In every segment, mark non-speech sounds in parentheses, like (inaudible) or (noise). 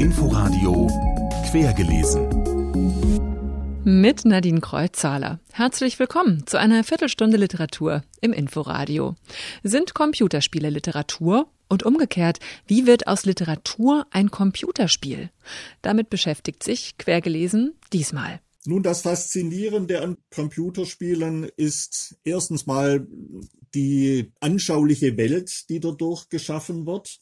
Inforadio Quergelesen. Mit Nadine Kreuzzahler. Herzlich willkommen zu einer Viertelstunde Literatur im Inforadio. Sind Computerspiele Literatur? Und umgekehrt, wie wird aus Literatur ein Computerspiel? Damit beschäftigt sich Quergelesen diesmal. Nun, das Faszinierende an Computerspielen ist erstens mal die anschauliche Welt, die dadurch geschaffen wird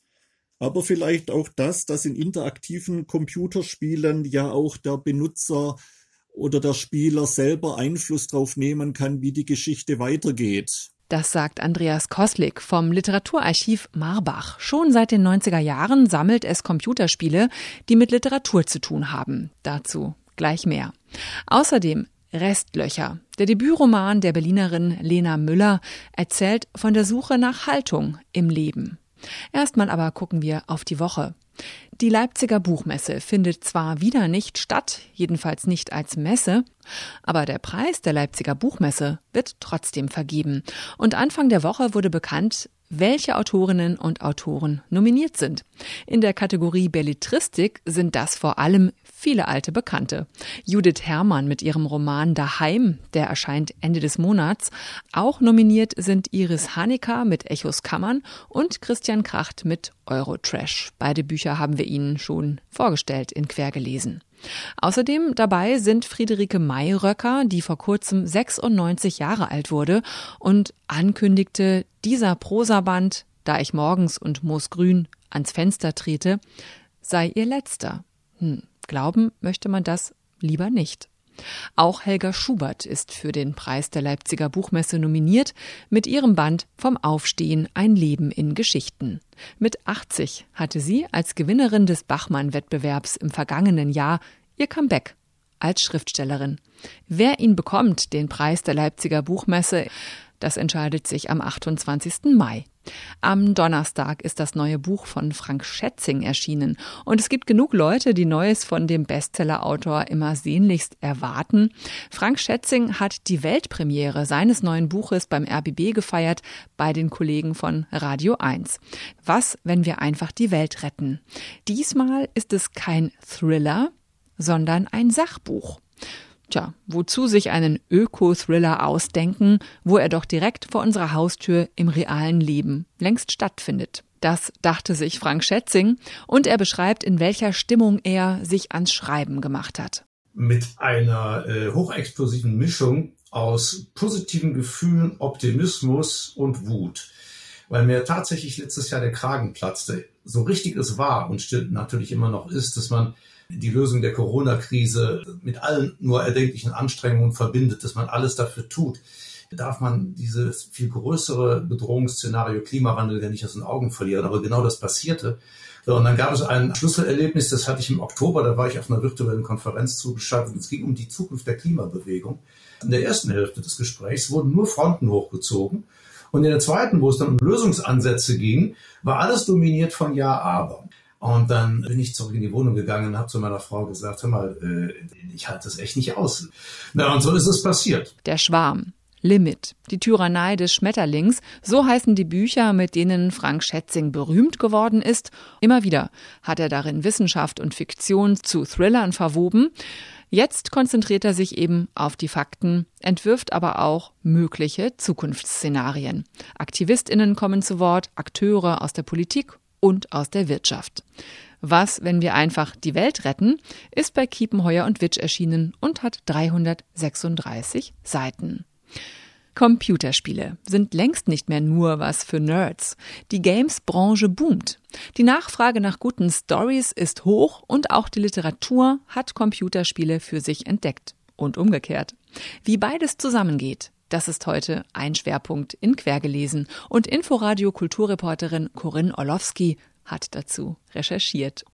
aber vielleicht auch das, dass in interaktiven Computerspielen ja auch der Benutzer oder der Spieler selber Einfluss drauf nehmen kann, wie die Geschichte weitergeht. Das sagt Andreas Koslik vom Literaturarchiv Marbach. Schon seit den 90er Jahren sammelt es Computerspiele, die mit Literatur zu tun haben. Dazu gleich mehr. Außerdem Restlöcher. Der Debütroman der Berlinerin Lena Müller erzählt von der Suche nach Haltung im Leben. Erstmal aber gucken wir auf die Woche. Die Leipziger Buchmesse findet zwar wieder nicht statt, jedenfalls nicht als Messe, aber der Preis der Leipziger Buchmesse wird trotzdem vergeben. Und Anfang der Woche wurde bekannt, welche Autorinnen und Autoren nominiert sind. In der Kategorie Belletristik sind das vor allem viele alte Bekannte. Judith Herrmann mit ihrem Roman Daheim, der erscheint Ende des Monats. Auch nominiert sind Iris Hanecker mit Echos Kammern und Christian Kracht mit Eurotrash. Beide Bücher haben wir Ihnen schon vorgestellt in Quergelesen. Außerdem dabei sind Friederike Mayröcker, die vor kurzem 96 Jahre alt wurde und ankündigte, dieser Prosaband, da ich morgens und moosgrün ans Fenster trete, sei ihr letzter. Hm, glauben möchte man das lieber nicht. Auch Helga Schubert ist für den Preis der Leipziger Buchmesse nominiert mit ihrem Band Vom Aufstehen ein Leben in Geschichten. Mit 80 hatte sie als Gewinnerin des Bachmann-Wettbewerbs im vergangenen Jahr ihr Comeback als Schriftstellerin. Wer ihn bekommt, den Preis der Leipziger Buchmesse, das entscheidet sich am 28. Mai. Am Donnerstag ist das neue Buch von Frank Schätzing erschienen. Und es gibt genug Leute, die Neues von dem Bestsellerautor immer sehnlichst erwarten. Frank Schätzing hat die Weltpremiere seines neuen Buches beim RBB gefeiert bei den Kollegen von Radio 1. Was, wenn wir einfach die Welt retten? Diesmal ist es kein Thriller, sondern ein Sachbuch. Tja, wozu sich einen Öko-Thriller ausdenken, wo er doch direkt vor unserer Haustür im realen Leben längst stattfindet. Das dachte sich Frank Schätzing und er beschreibt, in welcher Stimmung er sich ans Schreiben gemacht hat. Mit einer äh, hochexplosiven Mischung aus positiven Gefühlen, Optimismus und Wut. Weil mir tatsächlich letztes Jahr der Kragen platzte. So richtig es war und natürlich immer noch ist, dass man die Lösung der Corona-Krise mit allen nur erdenklichen Anstrengungen verbindet, dass man alles dafür tut, darf man dieses viel größere Bedrohungsszenario Klimawandel ja nicht aus den Augen verlieren. Aber genau das passierte. Und dann gab es ein Schlüsselerlebnis, das hatte ich im Oktober, da war ich auf einer virtuellen Konferenz zugeschaltet. Es ging um die Zukunft der Klimabewegung. In der ersten Hälfte des Gesprächs wurden nur Fronten hochgezogen. Und in der zweiten, wo es dann um Lösungsansätze ging, war alles dominiert von Ja, aber. Und dann bin ich zurück in die Wohnung gegangen und habe zu meiner Frau gesagt, hör mal, äh, ich halte das echt nicht aus. Na, und so ist es passiert. Der Schwarm. Limit, die Tyrannei des Schmetterlings, so heißen die Bücher, mit denen Frank Schätzing berühmt geworden ist. Immer wieder hat er darin Wissenschaft und Fiktion zu Thrillern verwoben. Jetzt konzentriert er sich eben auf die Fakten, entwirft aber auch mögliche Zukunftsszenarien. Aktivistinnen kommen zu Wort, Akteure aus der Politik und aus der Wirtschaft. Was, wenn wir einfach die Welt retten, ist bei Kiepenheuer und Witsch erschienen und hat 336 Seiten. Computerspiele sind längst nicht mehr nur was für Nerds. Die Games-Branche boomt. Die Nachfrage nach guten Stories ist hoch und auch die Literatur hat Computerspiele für sich entdeckt. Und umgekehrt. Wie beides zusammengeht, das ist heute ein Schwerpunkt in Quergelesen und Inforadio Kulturreporterin Corinne Orlowski hat dazu recherchiert.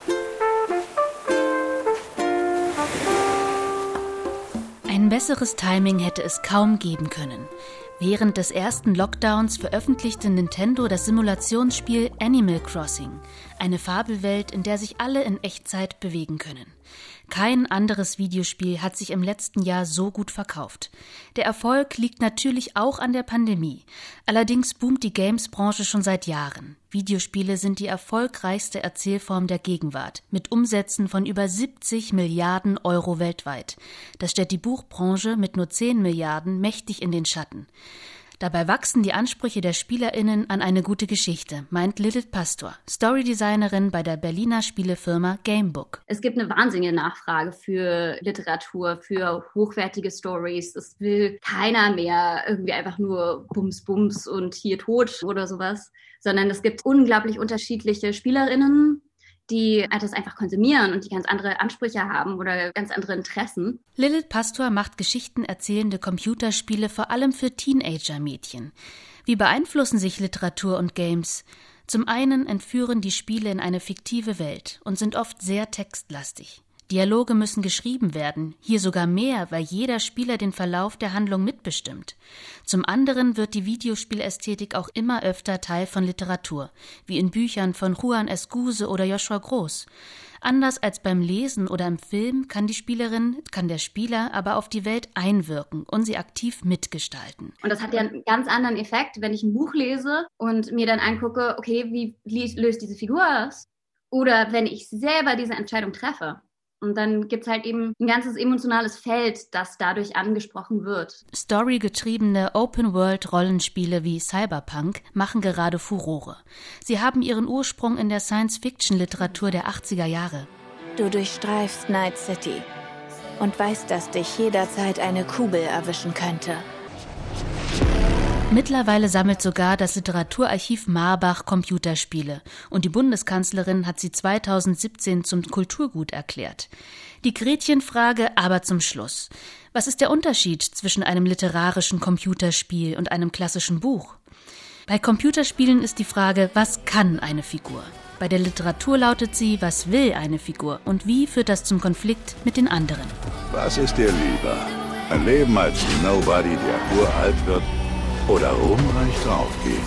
Ein besseres Timing hätte es kaum geben können. Während des ersten Lockdowns veröffentlichte Nintendo das Simulationsspiel Animal Crossing, Eine Fabelwelt, in der sich alle in Echtzeit bewegen können. Kein anderes Videospiel hat sich im letzten Jahr so gut verkauft. Der Erfolg liegt natürlich auch an der Pandemie. Allerdings boomt die Games-Branche schon seit Jahren. Videospiele sind die erfolgreichste Erzählform der Gegenwart, mit Umsätzen von über 70 Milliarden Euro weltweit. Das stellt die Buchbranche mit nur 10 Milliarden mächtig in den Schatten. Dabei wachsen die Ansprüche der SpielerInnen an eine gute Geschichte, meint Lilith Pastor, Storydesignerin bei der Berliner Spielefirma Gamebook. Es gibt eine wahnsinnige Nachfrage für Literatur, für hochwertige Stories. Es will keiner mehr irgendwie einfach nur Bums, Bums und hier tot oder sowas, sondern es gibt unglaublich unterschiedliche SpielerInnen, die das einfach konsumieren und die ganz andere Ansprüche haben oder ganz andere Interessen. Lilith Pastor macht geschichtenerzählende Computerspiele vor allem für Teenager-Mädchen. Wie beeinflussen sich Literatur und Games? Zum einen entführen die Spiele in eine fiktive Welt und sind oft sehr textlastig. Dialoge müssen geschrieben werden, hier sogar mehr, weil jeder Spieler den Verlauf der Handlung mitbestimmt. Zum anderen wird die Videospielästhetik auch immer öfter Teil von Literatur, wie in Büchern von Juan Escuse oder Joshua Groß. Anders als beim Lesen oder im Film kann die Spielerin, kann der Spieler aber auf die Welt einwirken und sie aktiv mitgestalten. Und das hat ja einen ganz anderen Effekt, wenn ich ein Buch lese und mir dann angucke, okay, wie löst diese Figur das? Oder wenn ich selber diese Entscheidung treffe. Und dann gibt es halt eben ein ganzes emotionales Feld, das dadurch angesprochen wird. Storygetriebene Open-World-Rollenspiele wie Cyberpunk machen gerade Furore. Sie haben ihren Ursprung in der Science-Fiction-Literatur der 80er Jahre. Du durchstreifst Night City und weißt, dass dich jederzeit eine Kugel erwischen könnte. Mittlerweile sammelt sogar das Literaturarchiv Marbach Computerspiele und die Bundeskanzlerin hat sie 2017 zum Kulturgut erklärt. Die Gretchenfrage aber zum Schluss. Was ist der Unterschied zwischen einem literarischen Computerspiel und einem klassischen Buch? Bei Computerspielen ist die Frage, was kann eine Figur? Bei der Literatur lautet sie, was will eine Figur und wie führt das zum Konflikt mit den anderen? Was ist dir lieber? Ein Leben als Nobody, der uralt wird oder ruhmreich draufgehen.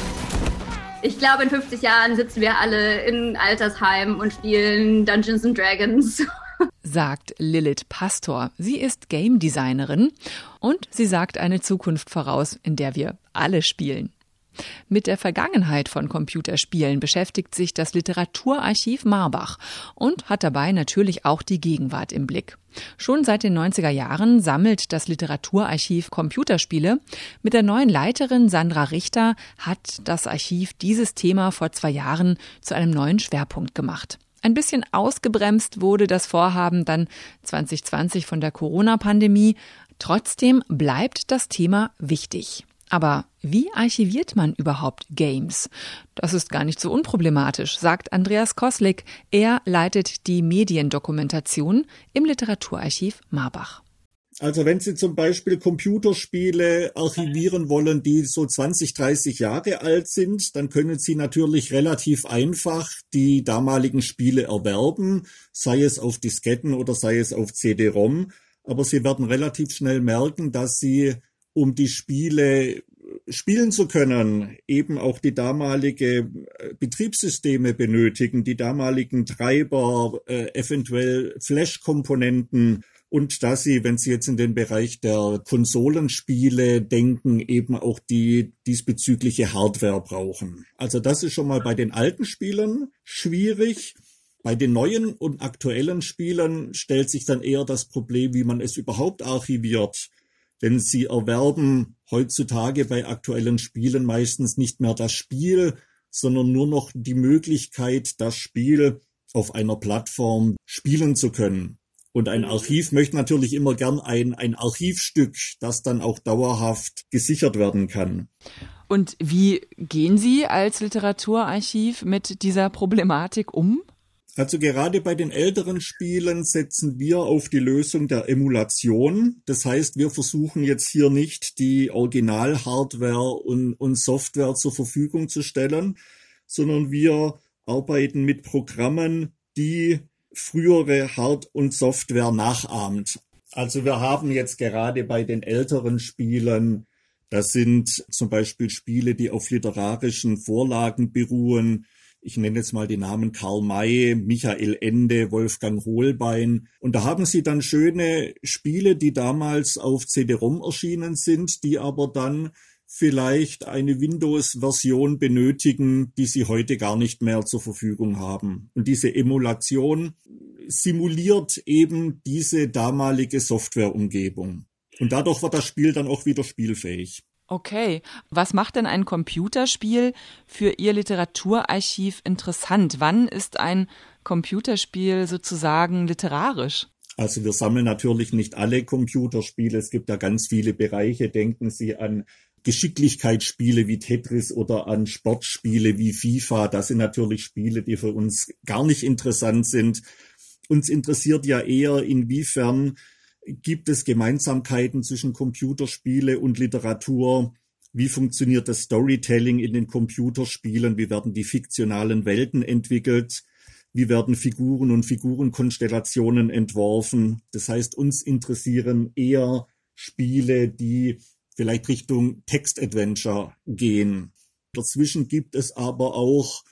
Ich glaube, in 50 Jahren sitzen wir alle in Altersheimen und spielen Dungeons and Dragons. (laughs) Sagt Lilith Pastor. Sie ist Game Designerin und sie sagt eine Zukunft voraus, in der wir alle spielen. Mit der Vergangenheit von Computerspielen beschäftigt sich das Literaturarchiv Marbach und hat dabei natürlich auch die Gegenwart im Blick. Schon seit den 90er Jahren sammelt das Literaturarchiv Computerspiele. Mit der neuen Leiterin Sandra Richter hat das Archiv dieses Thema vor zwei Jahren zu einem neuen Schwerpunkt gemacht. Ein bisschen ausgebremst wurde das Vorhaben dann 2020 von der Corona-Pandemie. Trotzdem bleibt das Thema wichtig. Aber wie archiviert man überhaupt Games? Das ist gar nicht so unproblematisch, sagt Andreas Koslik. Er leitet die Mediendokumentation im Literaturarchiv Marbach. Also wenn Sie zum Beispiel Computerspiele archivieren wollen, die so 20, 30 Jahre alt sind, dann können Sie natürlich relativ einfach die damaligen Spiele erwerben, sei es auf Disketten oder sei es auf CD-ROM. Aber Sie werden relativ schnell merken, dass Sie um die Spiele spielen zu können, eben auch die damalige äh, Betriebssysteme benötigen, die damaligen Treiber, äh, eventuell Flash-Komponenten und dass sie, wenn sie jetzt in den Bereich der Konsolenspiele denken, eben auch die diesbezügliche Hardware brauchen. Also das ist schon mal bei den alten Spielern schwierig. Bei den neuen und aktuellen Spielern stellt sich dann eher das Problem, wie man es überhaupt archiviert. Denn sie erwerben heutzutage bei aktuellen Spielen meistens nicht mehr das Spiel, sondern nur noch die Möglichkeit, das Spiel auf einer Plattform spielen zu können. Und ein Archiv möchte natürlich immer gern ein, ein Archivstück, das dann auch dauerhaft gesichert werden kann. Und wie gehen Sie als Literaturarchiv mit dieser Problematik um? Also gerade bei den älteren Spielen setzen wir auf die Lösung der Emulation. Das heißt, wir versuchen jetzt hier nicht die Original-Hardware und, und Software zur Verfügung zu stellen, sondern wir arbeiten mit Programmen, die frühere Hard- und Software nachahmt. Also wir haben jetzt gerade bei den älteren Spielen, das sind zum Beispiel Spiele, die auf literarischen Vorlagen beruhen, ich nenne jetzt mal die Namen Karl May, Michael Ende, Wolfgang Hohlbein. Und da haben sie dann schöne Spiele, die damals auf CD-ROM erschienen sind, die aber dann vielleicht eine Windows-Version benötigen, die sie heute gar nicht mehr zur Verfügung haben. Und diese Emulation simuliert eben diese damalige Softwareumgebung. Und dadurch wird das Spiel dann auch wieder spielfähig. Okay, was macht denn ein Computerspiel für Ihr Literaturarchiv interessant? Wann ist ein Computerspiel sozusagen literarisch? Also wir sammeln natürlich nicht alle Computerspiele. Es gibt da ganz viele Bereiche. Denken Sie an Geschicklichkeitsspiele wie Tetris oder an Sportspiele wie FIFA. Das sind natürlich Spiele, die für uns gar nicht interessant sind. Uns interessiert ja eher, inwiefern gibt es Gemeinsamkeiten zwischen Computerspiele und Literatur. Wie funktioniert das Storytelling in den Computerspielen? Wie werden die fiktionalen Welten entwickelt? Wie werden Figuren und Figurenkonstellationen entworfen? Das heißt, uns interessieren eher Spiele, die vielleicht Richtung Text-Adventure gehen. Dazwischen gibt es aber auch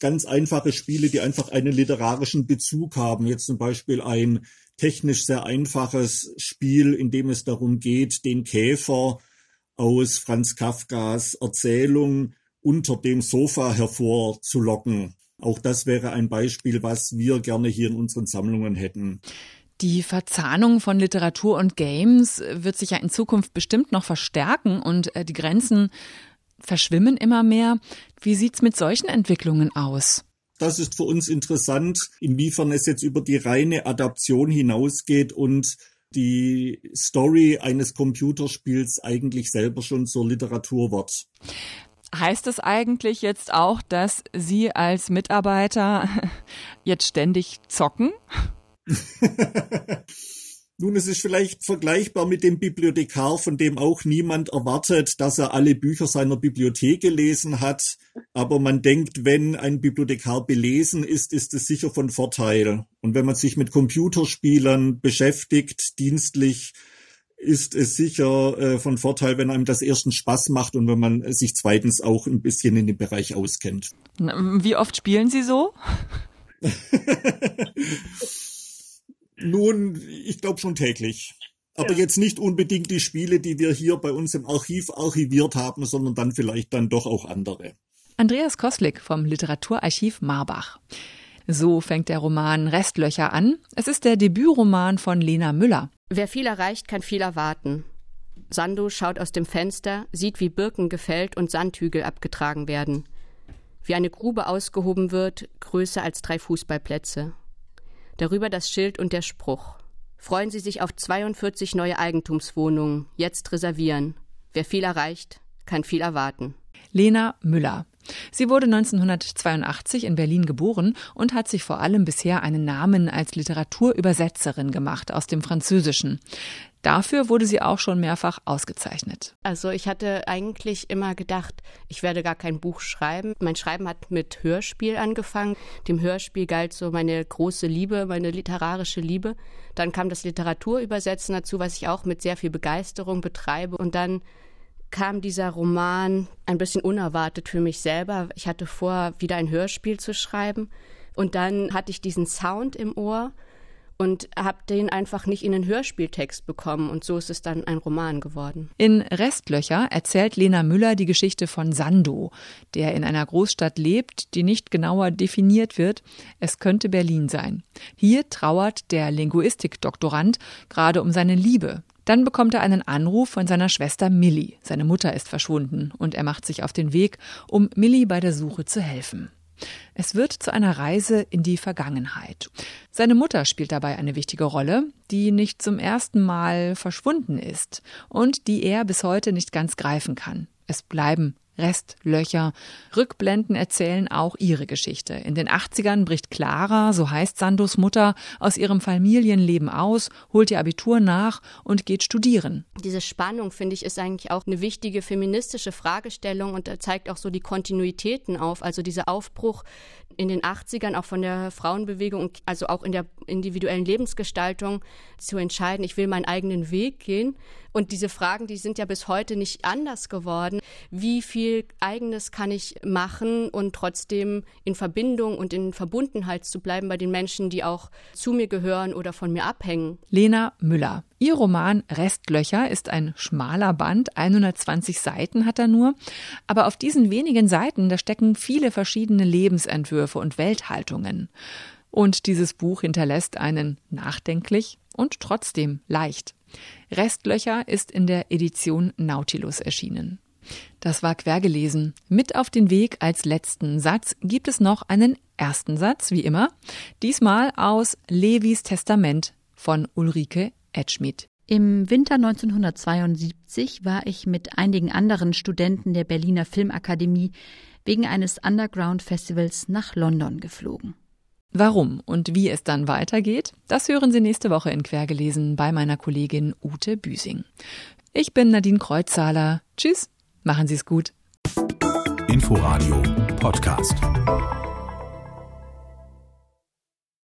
ganz einfache Spiele, die einfach einen literarischen Bezug haben. Jetzt zum Beispiel ein technisch sehr einfaches Spiel, in dem es darum geht, den Käfer aus Franz Kafkas Erzählung unter dem Sofa hervorzulocken. Auch das wäre ein Beispiel, was wir gerne hier in unseren Sammlungen hätten. Die Verzahnung von Literatur und Games wird sich ja in Zukunft bestimmt noch verstärken und äh, die Grenzen verschwimmen immer mehr. Wie sieht's mit solchen Entwicklungen aus? Das ist für uns interessant, inwiefern es jetzt über die reine Adaption hinausgeht und die Story eines Computerspiels eigentlich selber schon zur Literatur wird. Heißt das eigentlich jetzt auch, dass Sie als Mitarbeiter (laughs) jetzt ständig zocken? (laughs) Nun, es ist vielleicht vergleichbar mit dem Bibliothekar, von dem auch niemand erwartet, dass er alle Bücher seiner Bibliothek gelesen hat. Aber man denkt, wenn ein Bibliothekar belesen ist, ist es sicher von Vorteil. Und wenn man sich mit Computerspielern beschäftigt, dienstlich, ist es sicher äh, von Vorteil, wenn einem das erstens Spaß macht und wenn man sich zweitens auch ein bisschen in dem Bereich auskennt. Wie oft spielen Sie so? (laughs) Nun, ich glaube schon täglich. Aber ja. jetzt nicht unbedingt die Spiele, die wir hier bei uns im Archiv archiviert haben, sondern dann vielleicht dann doch auch andere. Andreas Koslik vom Literaturarchiv Marbach. So fängt der Roman Restlöcher an. Es ist der Debütroman von Lena Müller. Wer viel erreicht, kann viel erwarten. Sando schaut aus dem Fenster, sieht, wie Birken gefällt und Sandhügel abgetragen werden. Wie eine Grube ausgehoben wird, größer als drei Fußballplätze. Darüber das Schild und der Spruch. Freuen Sie sich auf 42 neue Eigentumswohnungen. Jetzt reservieren. Wer viel erreicht, kann viel erwarten. Lena Müller. Sie wurde 1982 in Berlin geboren und hat sich vor allem bisher einen Namen als Literaturübersetzerin gemacht aus dem Französischen. Dafür wurde sie auch schon mehrfach ausgezeichnet. Also ich hatte eigentlich immer gedacht, ich werde gar kein Buch schreiben. Mein Schreiben hat mit Hörspiel angefangen. Dem Hörspiel galt so meine große Liebe, meine literarische Liebe. Dann kam das Literaturübersetzen dazu, was ich auch mit sehr viel Begeisterung betreibe. Und dann kam dieser Roman ein bisschen unerwartet für mich selber. Ich hatte vor, wieder ein Hörspiel zu schreiben. Und dann hatte ich diesen Sound im Ohr und habe den einfach nicht in den Hörspieltext bekommen und so ist es dann ein Roman geworden. In Restlöcher erzählt Lena Müller die Geschichte von Sando, der in einer Großstadt lebt, die nicht genauer definiert wird. Es könnte Berlin sein. Hier trauert der Linguistikdoktorand gerade um seine Liebe. Dann bekommt er einen Anruf von seiner Schwester Millie. Seine Mutter ist verschwunden und er macht sich auf den Weg, um Millie bei der Suche zu helfen. Es wird zu einer Reise in die Vergangenheit. Seine Mutter spielt dabei eine wichtige Rolle, die nicht zum ersten Mal verschwunden ist und die er bis heute nicht ganz greifen kann. Es bleiben Restlöcher. Rückblenden erzählen auch ihre Geschichte. In den 80ern bricht Clara, so heißt Sandos Mutter, aus ihrem Familienleben aus, holt ihr Abitur nach und geht studieren. Diese Spannung, finde ich, ist eigentlich auch eine wichtige feministische Fragestellung und zeigt auch so die Kontinuitäten auf. Also dieser Aufbruch in den 80ern auch von der Frauenbewegung, also auch in der individuellen Lebensgestaltung zu entscheiden, ich will meinen eigenen Weg gehen. Und diese Fragen, die sind ja bis heute nicht anders geworden. Wie viel eigenes kann ich machen und trotzdem in Verbindung und in Verbundenheit zu bleiben bei den Menschen, die auch zu mir gehören oder von mir abhängen? Lena Müller. Ihr Roman Restlöcher ist ein schmaler Band, 120 Seiten hat er nur, aber auf diesen wenigen Seiten, da stecken viele verschiedene Lebensentwürfe und Welthaltungen. Und dieses Buch hinterlässt einen nachdenklich und trotzdem leicht. Restlöcher ist in der Edition Nautilus erschienen. Das war quergelesen. Mit auf den Weg als letzten Satz gibt es noch einen ersten Satz, wie immer. Diesmal aus Levis Testament von Ulrike Edschmidt. Im Winter 1972 war ich mit einigen anderen Studenten der Berliner Filmakademie wegen eines Underground-Festivals nach London geflogen. Warum und wie es dann weitergeht, das hören Sie nächste Woche in Quergelesen bei meiner Kollegin Ute Büsing. Ich bin Nadine Kreuzzahler. Tschüss, machen Sie es gut. Inforadio Podcast.